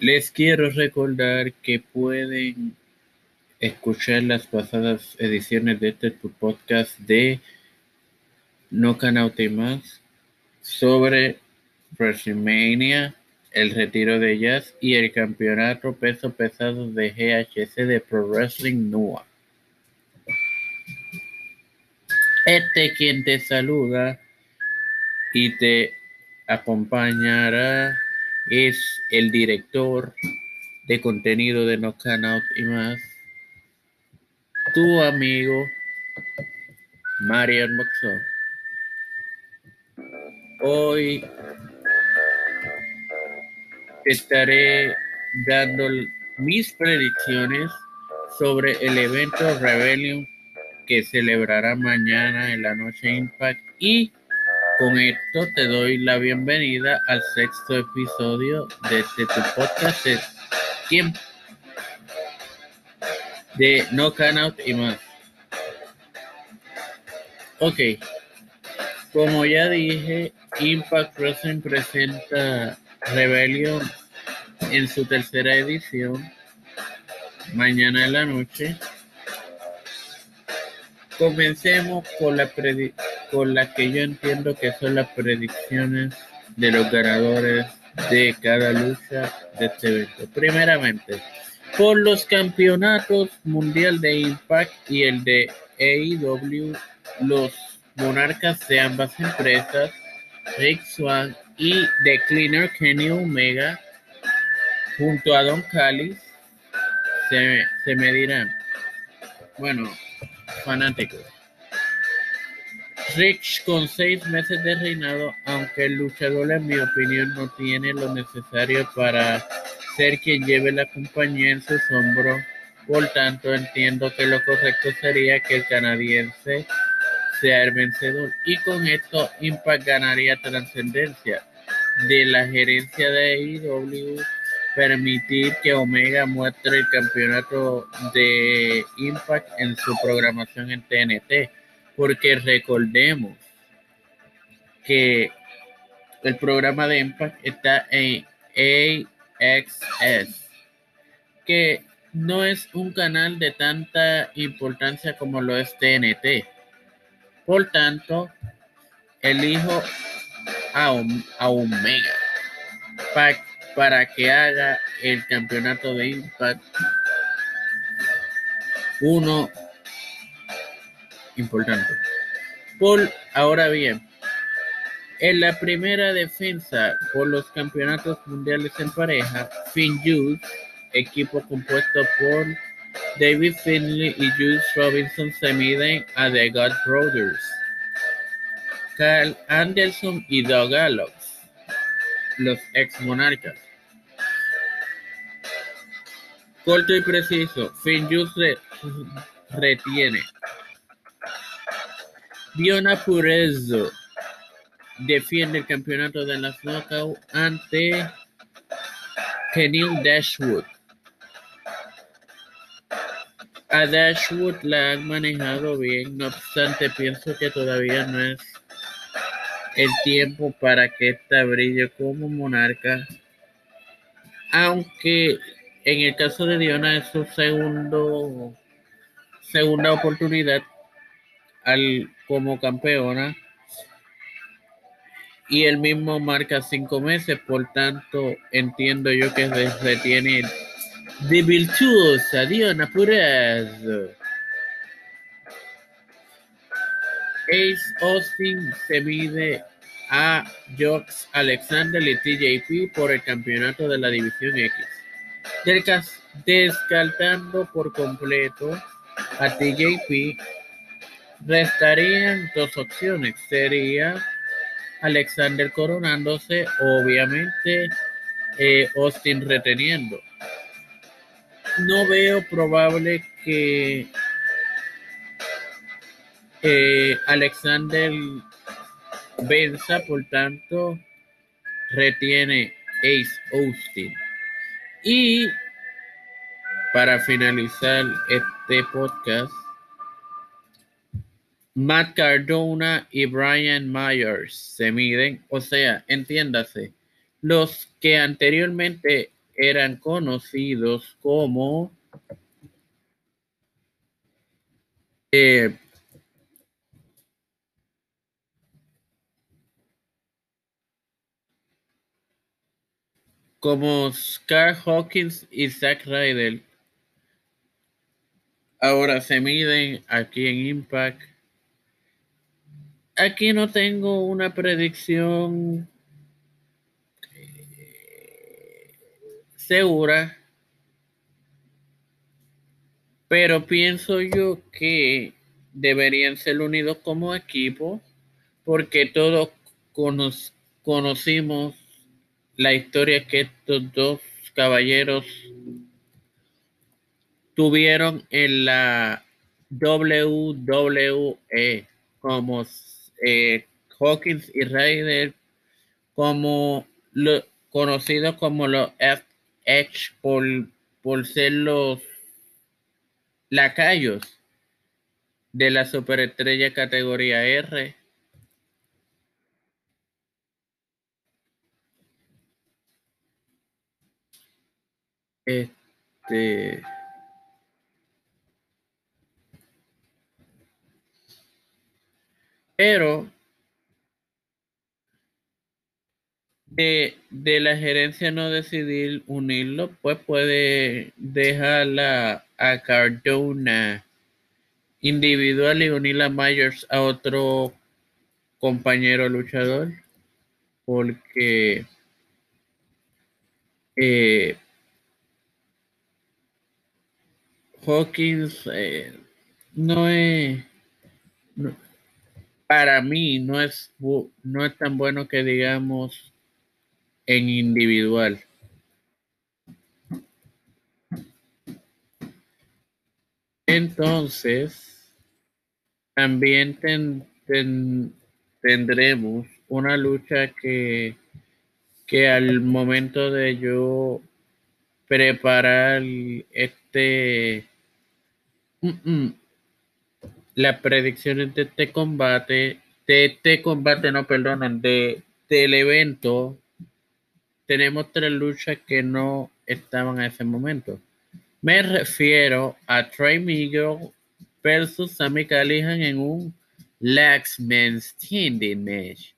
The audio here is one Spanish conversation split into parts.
Les quiero recordar que pueden escuchar las pasadas ediciones de este podcast de No Canauta y más sobre WrestleMania, el retiro de Jazz y el campeonato peso pesado de GHC de Pro Wrestling NUA. Este quien te saluda y te acompañará es el director de contenido de No Out y más, tu amigo Marian Moxo. Hoy estaré dando mis predicciones sobre el evento Rebellion que celebrará mañana en la noche Impact y con esto te doy la bienvenida al sexto episodio de este tu podcast de tiempo de No Can Out y más. Ok, como ya dije, Impact Wrestling presenta Rebellion en su tercera edición mañana en la noche. Comencemos con la predicción con la que yo entiendo que son las predicciones de los ganadores de cada lucha de este evento. Primeramente, por los campeonatos mundial de Impact y el de AEW, los monarcas de ambas empresas, Rick Swan y The Cleaner Kenny Omega, junto a Don Callis, se, se medirán. Bueno, fanáticos. Rich con seis meses de reinado, aunque el luchador en mi opinión no tiene lo necesario para ser quien lleve la compañía en sus hombros, por tanto entiendo que lo correcto sería que el canadiense sea el vencedor y con esto Impact ganaría trascendencia. De la gerencia de AEW permitir que Omega muestre el campeonato de Impact en su programación en TNT porque recordemos que el programa de Impact está en AXS, que no es un canal de tanta importancia como lo es TNT. Por tanto, elijo a, a Omega para, para que haga el campeonato de Impact uno importante. Paul, ahora bien, en la primera defensa por los campeonatos mundiales en pareja, Finn Juice, equipo compuesto por David Finley y Juice Robinson, se miden a The God Brothers. Carl Anderson y Doug Gallows, los ex monarcas. Corto y preciso, Finn Juice retiene Diona Purezzo defiende el campeonato de las Knockout ante Kenil Dashwood. A Dashwood la han manejado bien, no obstante pienso que todavía no es el tiempo para que esta brille como monarca, aunque en el caso de Diona es su segundo segunda oportunidad al, como campeona y el mismo marca cinco meses, por tanto entiendo yo que retiene de virtuosa Purez. Ace Austin se mide a Jox Alexander y TJP por el campeonato de la División X. Descartando por completo a TJP Restarían dos opciones. Sería Alexander coronándose, obviamente eh, Austin reteniendo. No veo probable que eh, Alexander venza, por tanto, retiene Ace Austin. Y para finalizar este podcast, Matt Cardona y Brian Myers se miden, o sea, entiéndase, los que anteriormente eran conocidos como eh, como Scar Hawkins y Zack Ryder. Ahora se miden aquí en Impact. Aquí no tengo una predicción eh, segura, pero pienso yo que deberían ser unidos como equipo porque todos conocimos la historia que estos dos caballeros tuvieron en la WWE como eh, Hawkins y Ryder como lo, conocidos como los FH por, por ser los lacayos de la superestrella categoría R Este. Pero de, la gerencia no decidir unirlo, pues puede dejarla a Cardona individual y unir a Myers a otro compañero luchador. Porque eh, Hawkins eh, no es, para mí no es, no es tan bueno que digamos en individual. Entonces, también tendremos una lucha que, que al momento de yo preparar este las predicciones de este combate, de este combate, no, perdonan, de, del evento, tenemos tres luchas que no estaban a ese momento. Me refiero a Trey Miguel versus Sammy Callihan en un Lax Men Standing Match.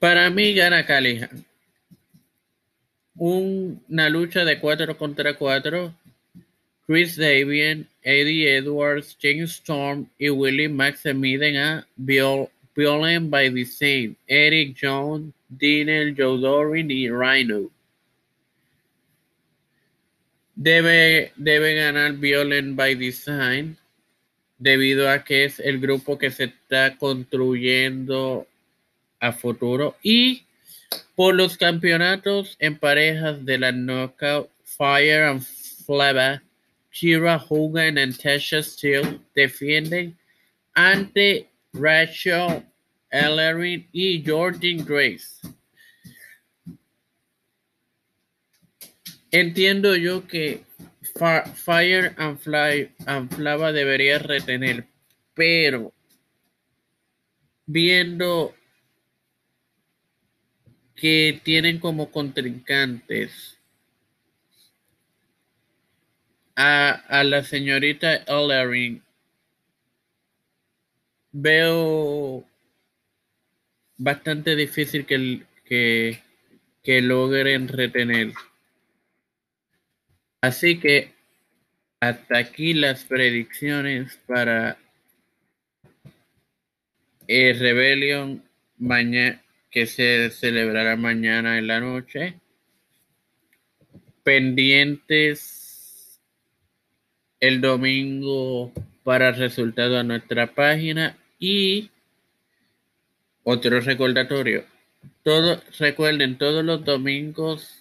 Para mí gana Callihan una lucha de 4 contra 4. Chris Davian, Eddie Edwards, James Storm y Willie Max se miden a Violent by Design, Eric Jones, Dinel, Joe Dorin y Rhino. Debe, debe ganar Violent by Design debido a que es el grupo que se está construyendo a futuro y por los campeonatos en parejas de la Knockout, Fire and Flava, Kira Hogan y Tasha Steele defienden ante Rachel Ellery y Jordan Grace. Entiendo yo que Fire and, Fly, and Flava debería retener, pero viendo que tienen como contrincantes a, la señorita Ellering, veo bastante difícil que, que, que logren retener. Así que hasta aquí las predicciones para el Rebellion mañana que se celebrará mañana en la noche. Pendientes el domingo para resultado a nuestra página y otro recordatorio. Todo, recuerden, todos los domingos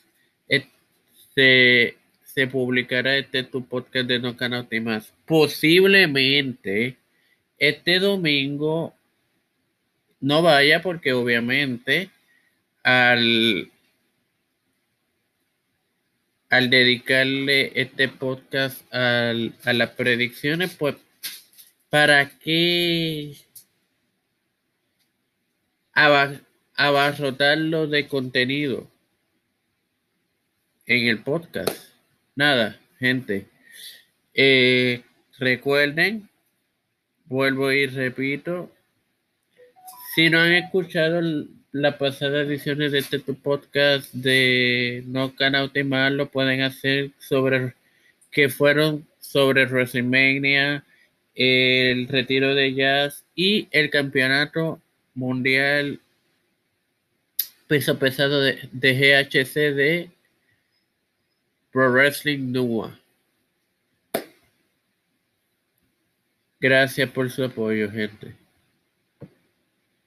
se, se publicará este tu podcast de No Canal y más. Posiblemente este domingo no vaya porque obviamente al, al dedicarle este podcast a las predicciones, pues, ¿para qué abarrotarlo de contenido en el podcast. Nada, gente. Eh, recuerden, vuelvo y repito, si no han escuchado las pasadas ediciones de este podcast de No Canal Mal, lo pueden hacer sobre que fueron sobre WrestleMania, el retiro de Jazz y el campeonato mundial peso pesado de, de GHC de Pro Wrestling Nua. Gracias por su apoyo, gente.